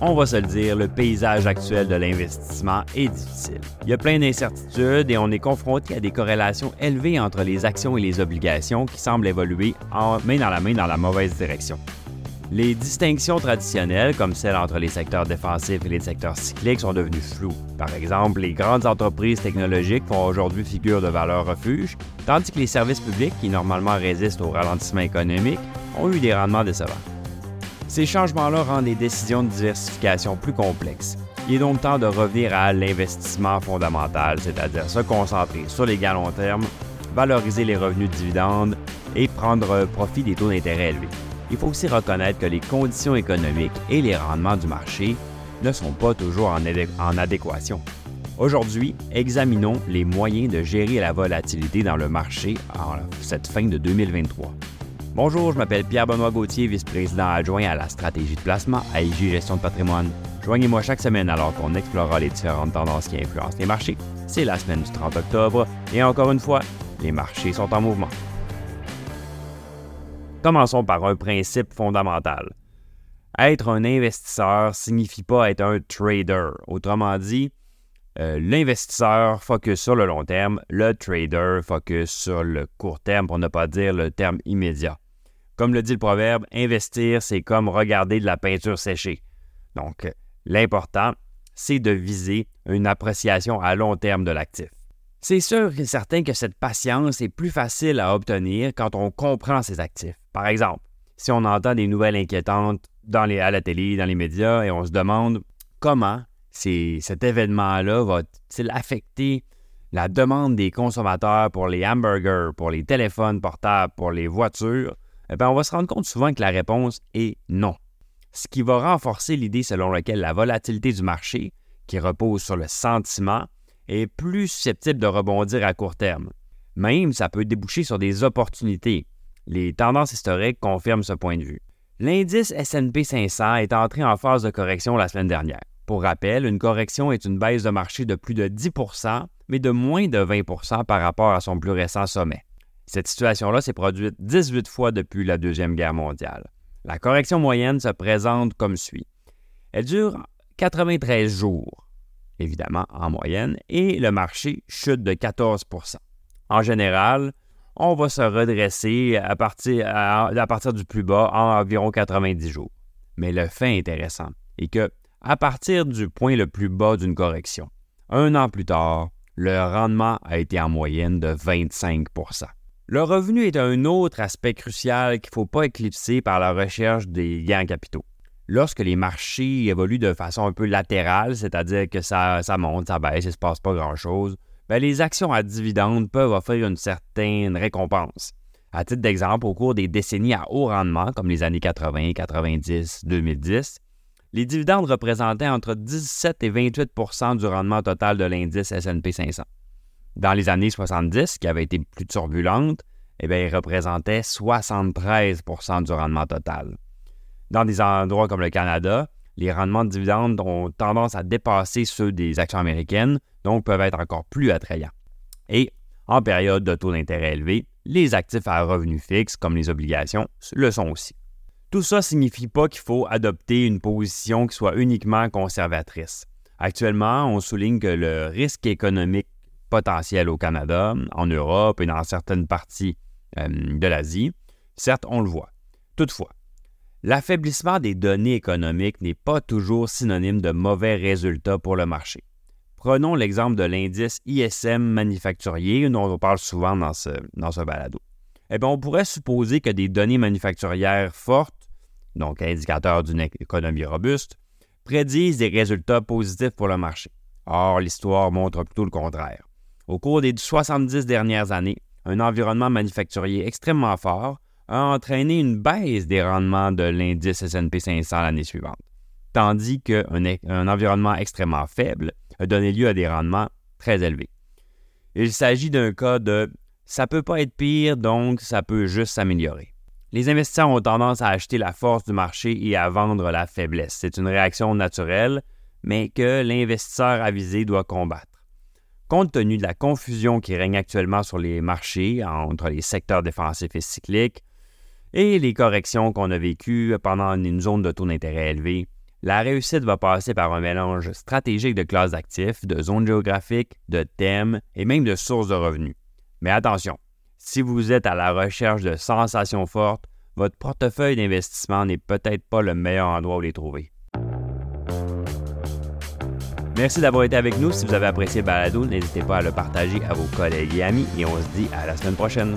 on va se le dire, le paysage actuel de l'investissement est difficile. Il y a plein d'incertitudes et on est confronté à des corrélations élevées entre les actions et les obligations qui semblent évoluer main dans la main dans la mauvaise direction. Les distinctions traditionnelles, comme celles entre les secteurs défensifs et les secteurs cycliques, sont devenues floues. Par exemple, les grandes entreprises technologiques font aujourd'hui figure de valeur refuge, tandis que les services publics, qui normalement résistent au ralentissement économique, ont eu des rendements décevants. Ces changements-là rendent les décisions de diversification plus complexes. Il est donc temps de revenir à l'investissement fondamental, c'est-à-dire se concentrer sur les gains long terme, valoriser les revenus de dividendes et prendre profit des taux d'intérêt élevés. Il faut aussi reconnaître que les conditions économiques et les rendements du marché ne sont pas toujours en, adéquation. Aujourd'hui, examinons les moyens de gérer la volatilité dans le marché en cette fin de 2023. Bonjour, je m'appelle Pierre-Benoît Gauthier, vice-président adjoint à la stratégie de placement à IG Gestion de patrimoine. Joignez-moi chaque semaine alors qu'on explorera les différentes tendances qui influencent les marchés. C'est la semaine du 30 octobre et encore une fois, les marchés sont en mouvement. Commençons par un principe fondamental. Être un investisseur signifie pas être un trader. Autrement dit, euh, l'investisseur focus sur le long terme, le trader focus sur le court terme, pour ne pas dire le terme immédiat. Comme le dit le proverbe, investir, c'est comme regarder de la peinture séchée. Donc, l'important, c'est de viser une appréciation à long terme de l'actif. C'est sûr et certain que cette patience est plus facile à obtenir quand on comprend ses actifs. Par exemple, si on entend des nouvelles inquiétantes à la télé, dans les médias, et on se demande comment cet événement-là va-t-il affecter la demande des consommateurs pour les hamburgers, pour les téléphones portables, pour les voitures, eh bien, on va se rendre compte souvent que la réponse est non. Ce qui va renforcer l'idée selon laquelle la volatilité du marché, qui repose sur le sentiment, est plus susceptible de rebondir à court terme. Même, ça peut déboucher sur des opportunités. Les tendances historiques confirment ce point de vue. L'indice SP 500 est entré en phase de correction la semaine dernière. Pour rappel, une correction est une baisse de marché de plus de 10% mais de moins de 20% par rapport à son plus récent sommet. Cette situation-là s'est produite 18 fois depuis la Deuxième Guerre mondiale. La correction moyenne se présente comme suit. Elle dure 93 jours évidemment en moyenne, et le marché chute de 14% En général, on va se redresser à partir, du plus bas en environ 90 jours. Mais le fait intéressant est que, à partir du point le plus bas d'une correction, un an plus tard, le rendement a été en moyenne de 25 Le revenu est un autre aspect crucial qu'il ne faut pas éclipser par la recherche des gains capitaux lorsque les marchés évoluent de façon un peu latérale, c'est-à-dire que ça, monte, ça baisse, il ne se passe pas grand-chose, ben, les actions à dividendes peuvent offrir une certaine récompense. À titre d'exemple, au cours des décennies à haut rendement, comme les années 80, 90, 2010, les dividendes représentaient entre 17 et 28% du rendement total de l'indice S&P 500. Dans les années 70, qui avaient été plus turbulentes, eh bien, ils représentaient 73% du rendement total. Dans des endroits comme le Canada, les rendements de dividendes ont tendance à dépasser ceux des actions américaines, donc peuvent être encore plus attrayants. Et en période de taux d'intérêt élevé, les actifs à revenus fixes, comme les obligations, le sont aussi. Tout ça ne signifie pas qu'il faut adopter une position qui soit uniquement conservatrice. Actuellement, on souligne que le risque économique potentiel au Canada, en Europe et dans certaines parties euh, de l'Asie, certes, on le voit. Toutefois, L'affaiblissement des données économiques n'est pas toujours synonyme de mauvais résultats pour le marché. Prenons l'exemple de l'indice ISM manufacturier, dont on parle souvent dans ce, dans ce balado. Eh bien, on pourrait supposer que des données manufacturières fortes, donc indicateurs d'une économie robuste, prédisent des résultats positifs pour le marché. Or, l'histoire montre plutôt le contraire. Au cours des 70 dernières années, un environnement manufacturier extrêmement fort a entraîné une baisse des rendements de l'indice SP 500 l'année suivante, tandis qu'un un environnement extrêmement faible a donné lieu à des rendements très élevés. Il s'agit d'un cas de ça peut pas être pire, donc ça peut juste s'améliorer. Les investisseurs ont tendance à acheter la force du marché et à vendre la faiblesse. C'est une réaction naturelle, mais que l'investisseur avisé doit combattre. Compte tenu de la confusion qui règne actuellement sur les marchés entre les secteurs défensifs et cycliques, et les corrections qu'on a vécues pendant une zone de taux d'intérêt élevé, La réussite va passer par un mélange stratégique de classes d'actifs, de zones géographiques, de thèmes et même de sources de revenus. Mais attention, si vous êtes à la recherche de sensations fortes, votre portefeuille d'investissement n'est peut-être pas le meilleur endroit où les trouver. Merci d'avoir été avec nous. Si vous avez apprécié balado, n'hésitez pas à le partager à vos collègues et amis et on se dit à la semaine prochaine.